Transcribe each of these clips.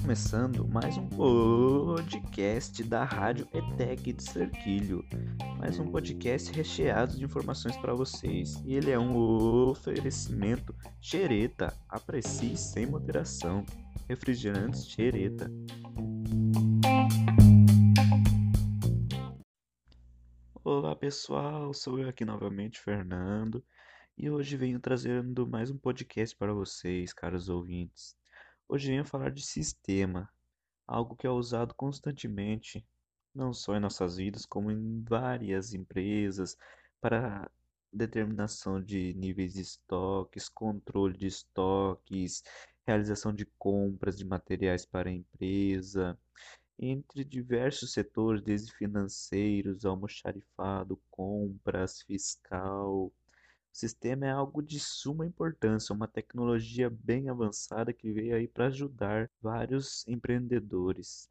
Começando mais um podcast da Rádio ETEC de Cerquilho. Mais um podcast recheado de informações para vocês. E ele é um oferecimento Xereta. Aprecie sem moderação. Refrigerantes Xereta. Olá pessoal, sou eu aqui novamente, Fernando, e hoje venho trazendo mais um podcast para vocês, caros ouvintes. Hoje venho falar de sistema, algo que é usado constantemente, não só em nossas vidas, como em várias empresas, para determinação de níveis de estoques, controle de estoques, realização de compras de materiais para a empresa entre diversos setores, desde financeiros, almoxarifado, compras, fiscal. O sistema é algo de suma importância, uma tecnologia bem avançada que veio aí para ajudar vários empreendedores.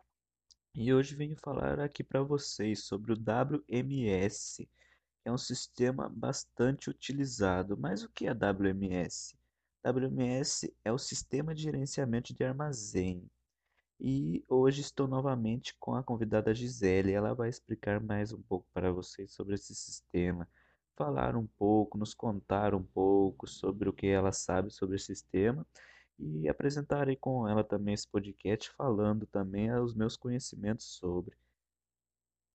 E hoje venho falar aqui para vocês sobre o WMS, é um sistema bastante utilizado. Mas o que é WMS? WMS é o Sistema de Gerenciamento de Armazém. E hoje estou novamente com a convidada Gisele. Ela vai explicar mais um pouco para vocês sobre esse sistema, falar um pouco, nos contar um pouco sobre o que ela sabe sobre o sistema e apresentarei com ela também esse podcast falando também os meus conhecimentos sobre.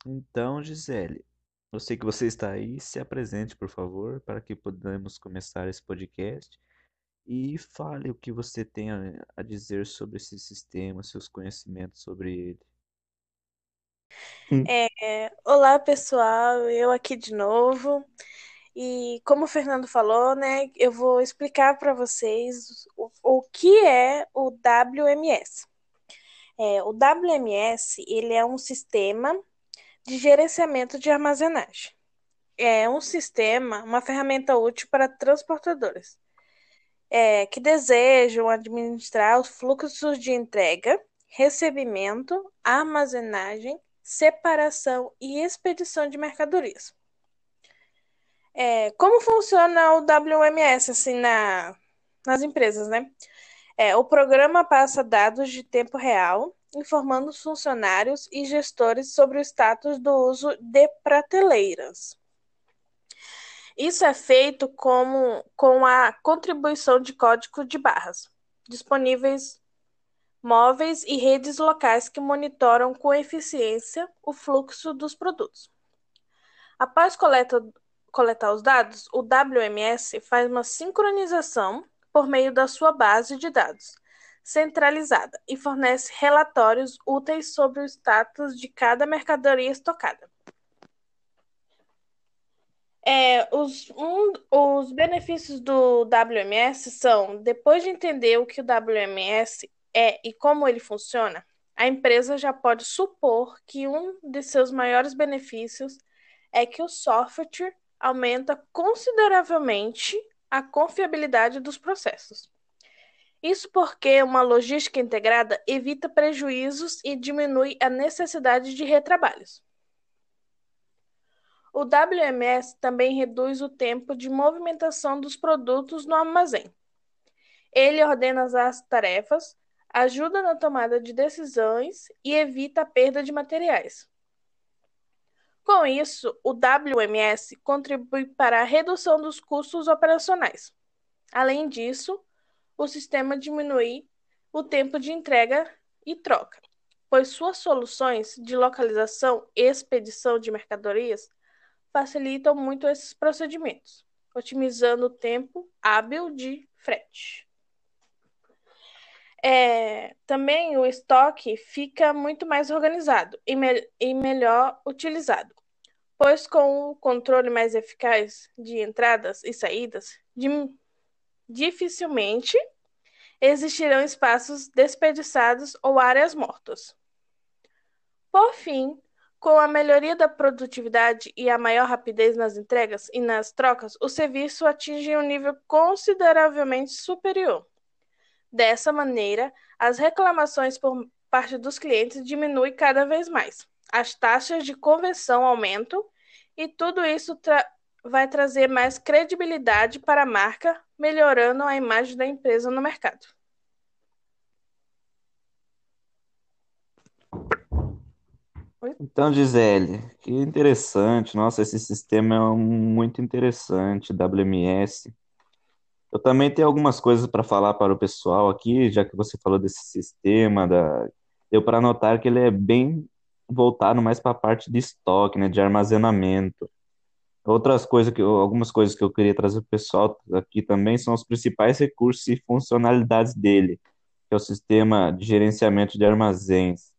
Então, Gisele, eu sei que você está aí, se apresente, por favor, para que podamos começar esse podcast e fale o que você tem a, dizer sobre esse sistema, seus conhecimentos sobre ele. Hum. É, olá, pessoal, eu aqui de novo. E como o Fernando falou, né, eu vou explicar para vocês o, o que é o WMS. É, o WMS ele é um sistema de gerenciamento de armazenagem. É um sistema, uma ferramenta útil para transportadores é, que desejam administrar os fluxos de entrega, recebimento, armazenagem, separação e expedição de mercadorias. É, como funciona o WMS assim na, nas empresas, né? É, o programa passa dados de tempo real, informando os funcionários e gestores sobre o status do uso de prateleiras. Isso é feito como, com a contribuição de código de barras, disponíveis móveis e redes locais que monitoram com eficiência o fluxo dos produtos. Após coleta, coletar os dados, o WMS faz uma sincronização por meio da sua base de dados centralizada e fornece relatórios úteis sobre o status de cada mercadoria estocada. É, os, um, os benefícios do WMS são, depois de entender o que o WMS é e como ele funciona, a empresa já pode supor que um de seus maiores benefícios é que o software aumenta consideravelmente a confiabilidade dos processos. Isso porque uma logística integrada evita prejuízos e diminui a necessidade de retrabalhos. O WMS também reduz o tempo de movimentação dos produtos no armazém. Ele ordena as tarefas, ajuda na tomada de decisões e evita a perda de materiais. Com isso, o WMS contribui para a redução dos custos operacionais. Além disso, o sistema diminui o tempo de entrega e troca, pois suas soluções de localização e expedição de mercadorias facilitam muito esses procedimentos, otimizando o tempo hábil de frete. É, também o estoque fica muito mais organizado e, me e melhor utilizado, pois com o controle mais eficaz de entradas e saídas, dificilmente existirão espaços desperdiçados ou áreas mortas. Por fim, com a melhoria da produtividade e a maior rapidez nas entregas e nas trocas, o serviço atinge um nível consideravelmente superior. Dessa maneira, as reclamações por parte dos clientes diminuem cada vez mais. As taxas de conversão aumentam e tudo isso vai trazer mais credibilidade para a marca, melhorando a imagem da empresa no mercado. Então, Gisele, que interessante. Nossa, esse sistema é muito interessante, WMS. Eu também tenho algumas coisas para falar para o pessoal aqui, já que você falou desse sistema, da... deu para notar que ele é bem voltado mais para a parte de estoque, né, de armazenamento. Outras coisas que eu, algumas coisas que eu queria trazer para o pessoal aqui também são os principais recursos e funcionalidades dele, que é o sistema de gerenciamento de armazéns.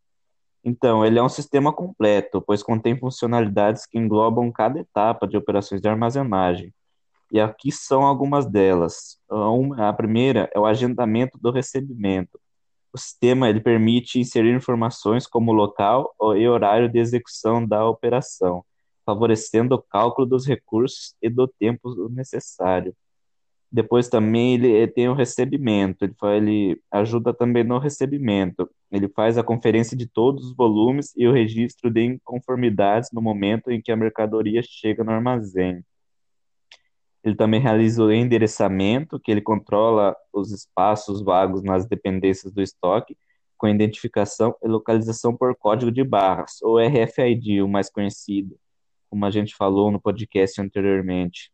Então, ele é um sistema completo, pois contém funcionalidades que englobam cada etapa de operações de armazenagem. E aqui são algumas delas. A primeira é o agendamento do recebimento. O sistema ele permite inserir informações como local e horário de execução da operação, favorecendo o cálculo dos recursos e do tempo necessário. Depois também ele tem o recebimento, ele, ele ajuda também no recebimento. Ele faz a conferência de todos os volumes e o registro de inconformidades no momento em que a mercadoria chega no armazém. Ele também realiza o endereçamento, que ele controla os espaços vagos nas dependências do estoque, com identificação e localização por código de barras, ou RFID, o mais conhecido, como a gente falou no podcast anteriormente.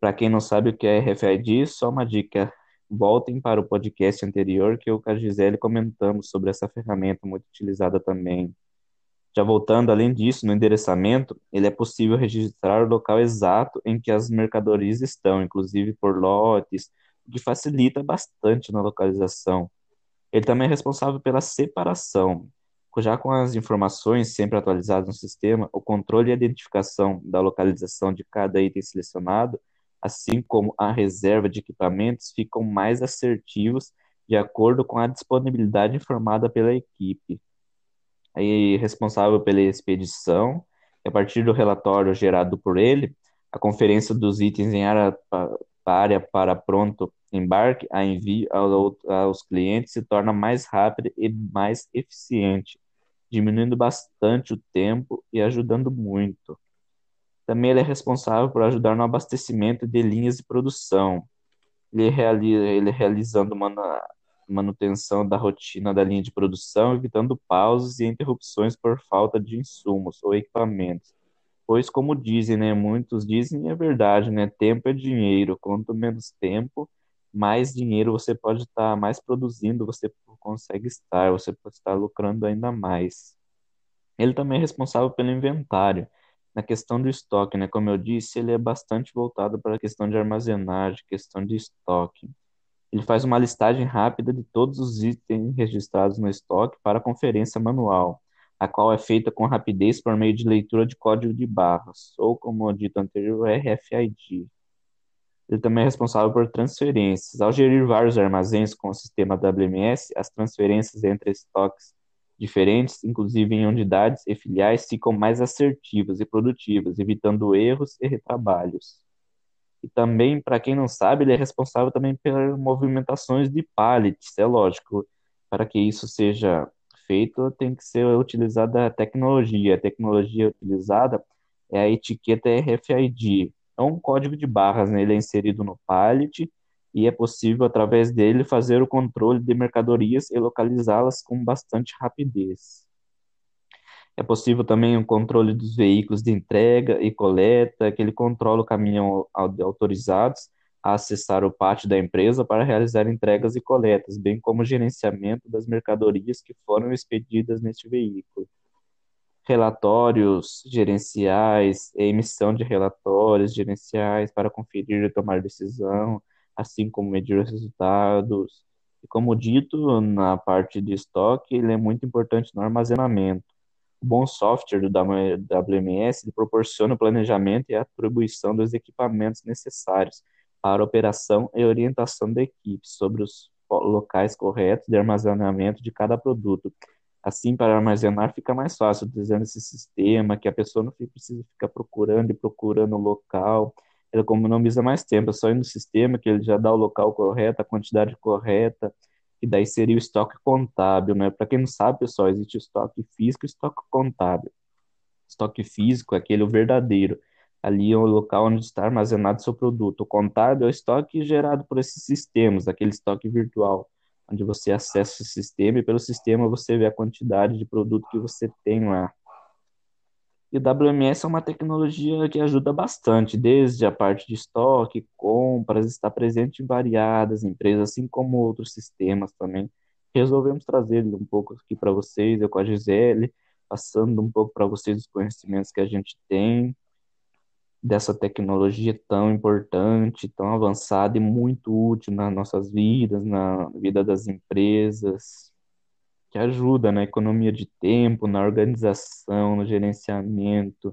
Para quem não sabe o que é RFID, só uma dica. Voltem para o podcast anterior que eu a Gisele comentamos sobre essa ferramenta muito utilizada também. Já voltando, além disso, no endereçamento, ele é possível registrar o local exato em que as mercadorias estão, inclusive por lotes, o que facilita bastante na localização. Ele também é responsável pela separação, já com as informações sempre atualizadas no sistema, o controle e identificação da localização de cada item selecionado assim como a reserva de equipamentos, ficam mais assertivos de acordo com a disponibilidade informada pela equipe. Responsável pela expedição, a partir do relatório gerado por ele, a conferência dos itens em área, área para pronto embarque a envio aos clientes se torna mais rápida e mais eficiente, diminuindo bastante o tempo e ajudando muito. Também ele é responsável por ajudar no abastecimento de linhas de produção. Ele, realiza, ele realizando manutenção da rotina da linha de produção, evitando pausas e interrupções por falta de insumos ou equipamentos. Pois, como dizem, né, muitos dizem, é verdade, né, tempo é dinheiro. Quanto menos tempo, mais dinheiro você pode estar, mais produzindo você consegue estar, você pode estar lucrando ainda mais. Ele também é responsável pelo inventário na questão do estoque, né? Como eu disse, ele é bastante voltado para a questão de armazenagem, questão de estoque. Ele faz uma listagem rápida de todos os itens registrados no estoque para conferência manual, a qual é feita com rapidez por meio de leitura de código de barras, ou como dito anterior, RFID. Ele também é responsável por transferências. Ao gerir vários armazéns com o sistema WMS, as transferências entre estoques diferentes, inclusive em unidades e filiais, ficam mais assertivas e produtivas, evitando erros e retrabalhos. E também, para quem não sabe, ele é responsável também pelas movimentações de pallets, é lógico. Para que isso seja feito, tem que ser utilizada a tecnologia. A tecnologia utilizada é a etiqueta RFID. É um código de barras, né? ele é inserido no pallet e é possível, através dele, fazer o controle de mercadorias e localizá-las com bastante rapidez. É possível também o controle dos veículos de entrega e coleta, que ele controla o caminhão autorizados a acessar o pátio da empresa para realizar entregas e coletas, bem como o gerenciamento das mercadorias que foram expedidas neste veículo. Relatórios gerenciais, emissão de relatórios gerenciais para conferir e tomar decisão, assim como medir os resultados. E como dito, na parte de estoque, ele é muito importante no armazenamento. O bom software do WMS proporciona o planejamento e a atribuição dos equipamentos necessários para a operação e orientação da equipe sobre os locais corretos de armazenamento de cada produto. Assim, para armazenar fica mais fácil utilizando esse sistema, que a pessoa não precisa ficar procurando e procurando o local, ele economiza mais tempo, é só ir no sistema que ele já dá o local correto, a quantidade correta, e daí seria o estoque contábil, né? Para quem não sabe, pessoal, existe o estoque físico e o estoque contábil. Estoque físico é aquele o verdadeiro, ali é o local onde está armazenado seu produto. O contábil é o estoque gerado por esses sistemas, aquele estoque virtual, onde você acessa o sistema e pelo sistema você vê a quantidade de produto que você tem lá. E o WMS é uma tecnologia que ajuda bastante, desde a parte de estoque, compras, está presente em variadas empresas, assim como outros sistemas também. Resolvemos trazer ele um pouco aqui para vocês, eu com a Gisele, passando um pouco para vocês os conhecimentos que a gente tem dessa tecnologia tão importante, tão avançada e muito útil nas nossas vidas, na vida das empresas que ajuda na economia de tempo, na organização, no gerenciamento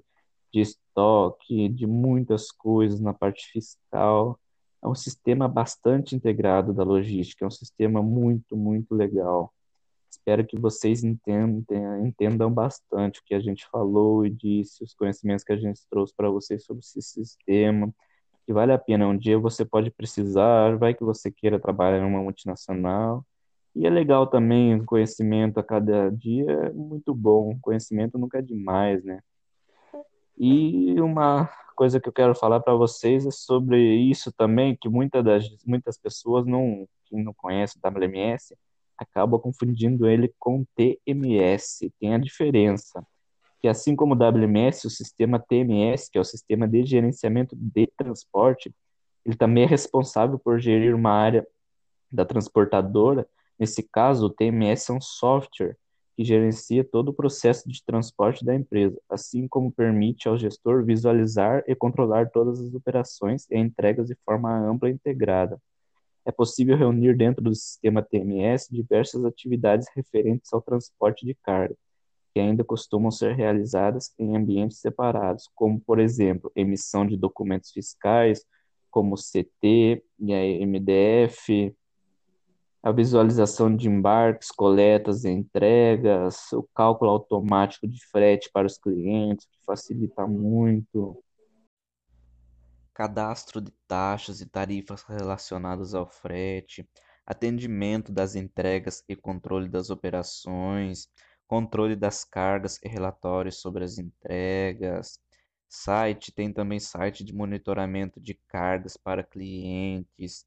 de estoque, de muitas coisas na parte fiscal. É um sistema bastante integrado da logística, é um sistema muito, muito legal. Espero que vocês entendam, entendam bastante o que a gente falou e disse, os conhecimentos que a gente trouxe para vocês sobre esse sistema, que vale a pena. Um dia você pode precisar, vai que você queira trabalhar em uma multinacional, e é legal também, conhecimento a cada dia é muito bom. Conhecimento nunca é demais, né? E uma coisa que eu quero falar para vocês é sobre isso também, que muitas das muitas pessoas não, que não conhecem o WMS acabam confundindo ele com TMS. Tem a diferença que assim como o WMS, o sistema TMS, que é o sistema de gerenciamento de transporte, ele também é responsável por gerir uma área da transportadora Nesse caso, o TMS é um software que gerencia todo o processo de transporte da empresa, assim como permite ao gestor visualizar e controlar todas as operações e entregas de forma ampla e integrada. É possível reunir dentro do sistema TMS diversas atividades referentes ao transporte de carga, que ainda costumam ser realizadas em ambientes separados, como, por exemplo, emissão de documentos fiscais, como CT e a MDF, a visualização de embarques, coletas entregas, o cálculo automático de frete para os clientes, que facilita muito. Cadastro de taxas e tarifas relacionadas ao frete, atendimento das entregas e controle das operações, controle das cargas e relatórios sobre as entregas. Site tem também site de monitoramento de cargas para clientes,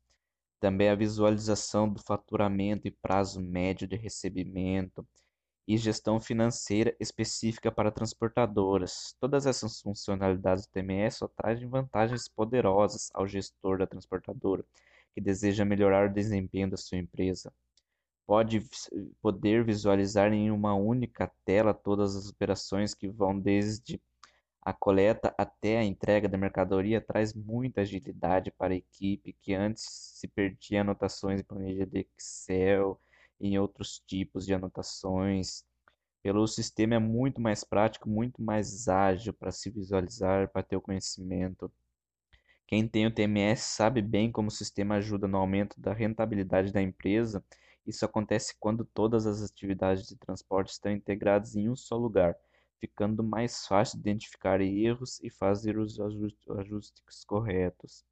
também a visualização do faturamento e prazo médio de recebimento e gestão financeira específica para transportadoras. Todas essas funcionalidades do TMS só trazem vantagens poderosas ao gestor da transportadora que deseja melhorar o desempenho da sua empresa. Pode poder visualizar em uma única tela todas as operações que vão desde a coleta até a entrega da mercadoria traz muita agilidade para a equipe que antes se perdia anotações em planilha de Excel e em outros tipos de anotações. Pelo sistema é muito mais prático, muito mais ágil para se visualizar, para ter o conhecimento. Quem tem o TMS sabe bem como o sistema ajuda no aumento da rentabilidade da empresa. Isso acontece quando todas as atividades de transporte estão integradas em um só lugar ficando mais fácil identificar erros e fazer os ajustes corretos.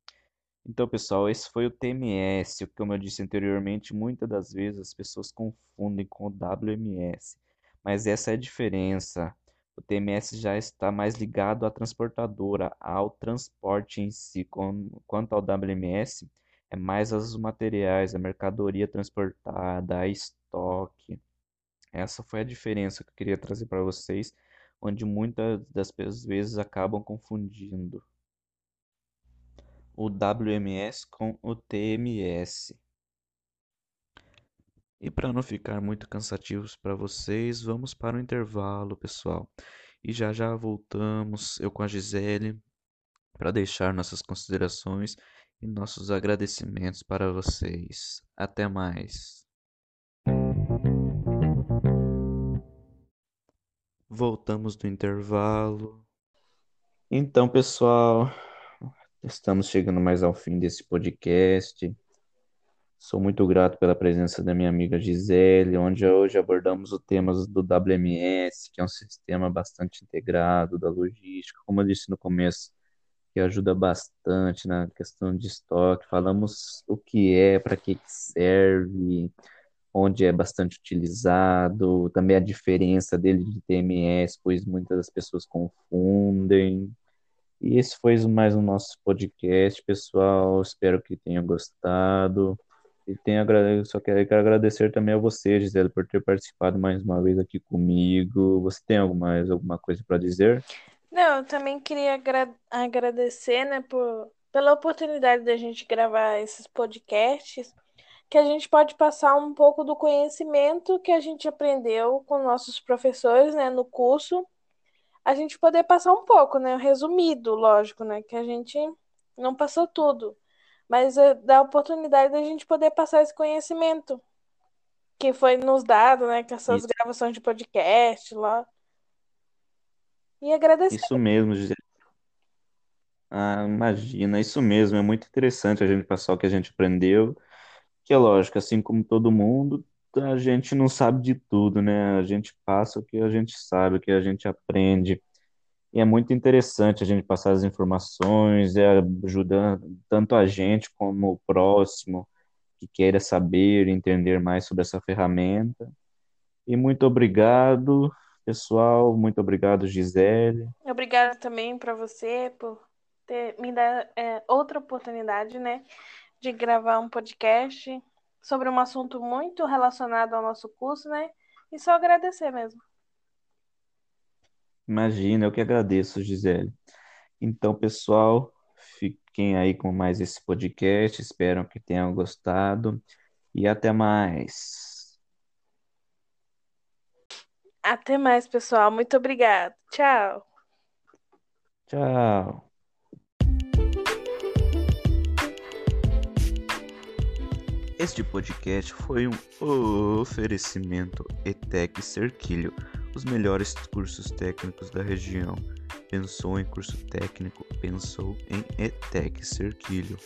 Então, pessoal, esse foi o TMS. Como eu disse anteriormente, muitas das vezes as pessoas confundem com o WMS, mas essa é a diferença. O TMS já está mais ligado à transportadora, ao transporte em si, quanto ao WMS, é mais os materiais, a mercadoria transportada, a estoque. Essa foi a diferença que eu queria trazer para vocês onde muitas das vezes acabam confundindo o WMS com o TMS. E para não ficar muito cansativos para vocês, vamos para o intervalo, pessoal. E já já voltamos, eu com a Gisele, para deixar nossas considerações e nossos agradecimentos para vocês. Até mais. Voltamos do intervalo. Então, pessoal, estamos chegando mais ao fim desse podcast. Sou muito grato pela presença da minha amiga Gisele, onde hoje abordamos o tema do WMS, que é um sistema bastante integrado da logística, como eu disse no começo, que ajuda bastante na questão de estoque. Falamos o que é, para que serve, onde é bastante utilizado, também a diferença dele de TMS, pois muitas das pessoas confundem. E esse foi mais um nosso podcast, pessoal. Espero que tenham gostado. E tenho, só quero, quero agradecer também a você, Gisele, por ter participado mais uma vez aqui comigo. Você tem alguma, alguma coisa para dizer? Não, eu também queria agra agradecer, né, por, pela oportunidade da gente gravar esses podcasts, que a gente pode passar um pouco do conhecimento que a gente aprendeu com nossos professores, né, no curso, a gente poder passar um pouco, né, resumido, lógico, né, que a gente não passou tudo mas é, dá a oportunidade da gente poder passar esse conhecimento que foi nos dado, né, com essas isso. gravações de podcast lá. E agradecer. Isso mesmo, Gisele. Ah, imagina, isso mesmo, é muito interessante a gente passar o que a gente aprendeu, que é lógico, assim como todo mundo, a gente não sabe de tudo, né? A gente passa o que a gente sabe, o que a gente aprende. E é muito interessante a gente passar as informações, é, ajudando tanto a gente como o próximo que queira saber, entender mais sobre essa ferramenta. E muito obrigado, pessoal. Muito obrigado, Gisele. Obrigado também para você por ter me dado é, outra oportunidade, né, de gravar um podcast sobre um assunto muito relacionado ao nosso curso, né? E só agradecer mesmo. Imagina, eu que agradeço, Gisele. Então, pessoal, fiquem aí com mais esse podcast. Espero que tenham gostado e até mais. Até mais, pessoal. Muito obrigado. Tchau. Tchau. Este podcast foi um oferecimento ETEC Cerquilho os melhores cursos técnicos da região. Pensou em curso técnico? Pensou em ETEC Cerquilho.